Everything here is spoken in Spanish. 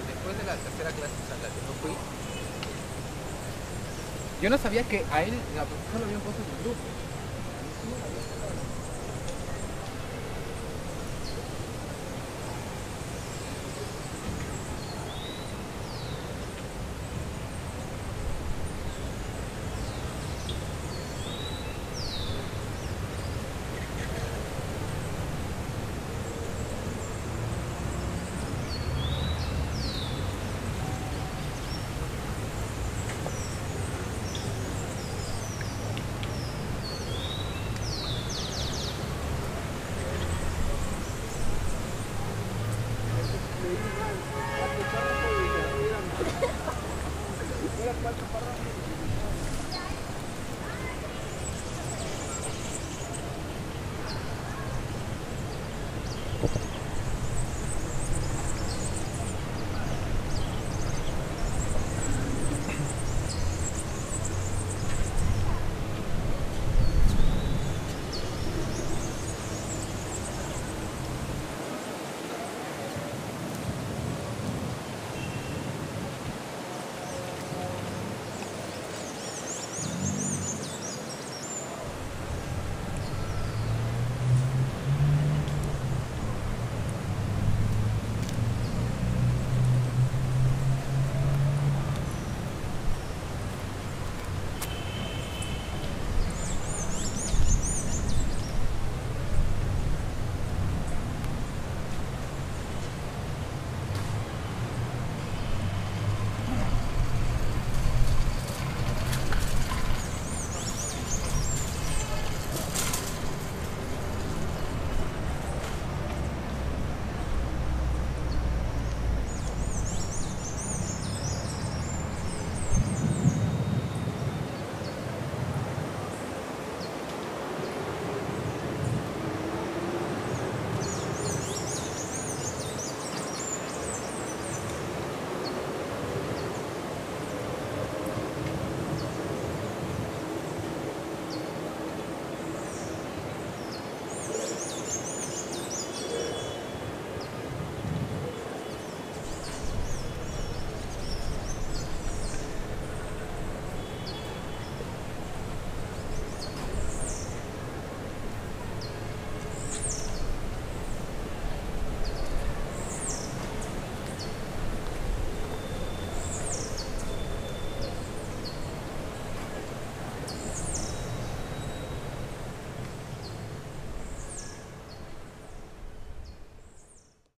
después de la tercera clase a la que no fui, Yo no sabía que a él la profesora lo habían puesto en el п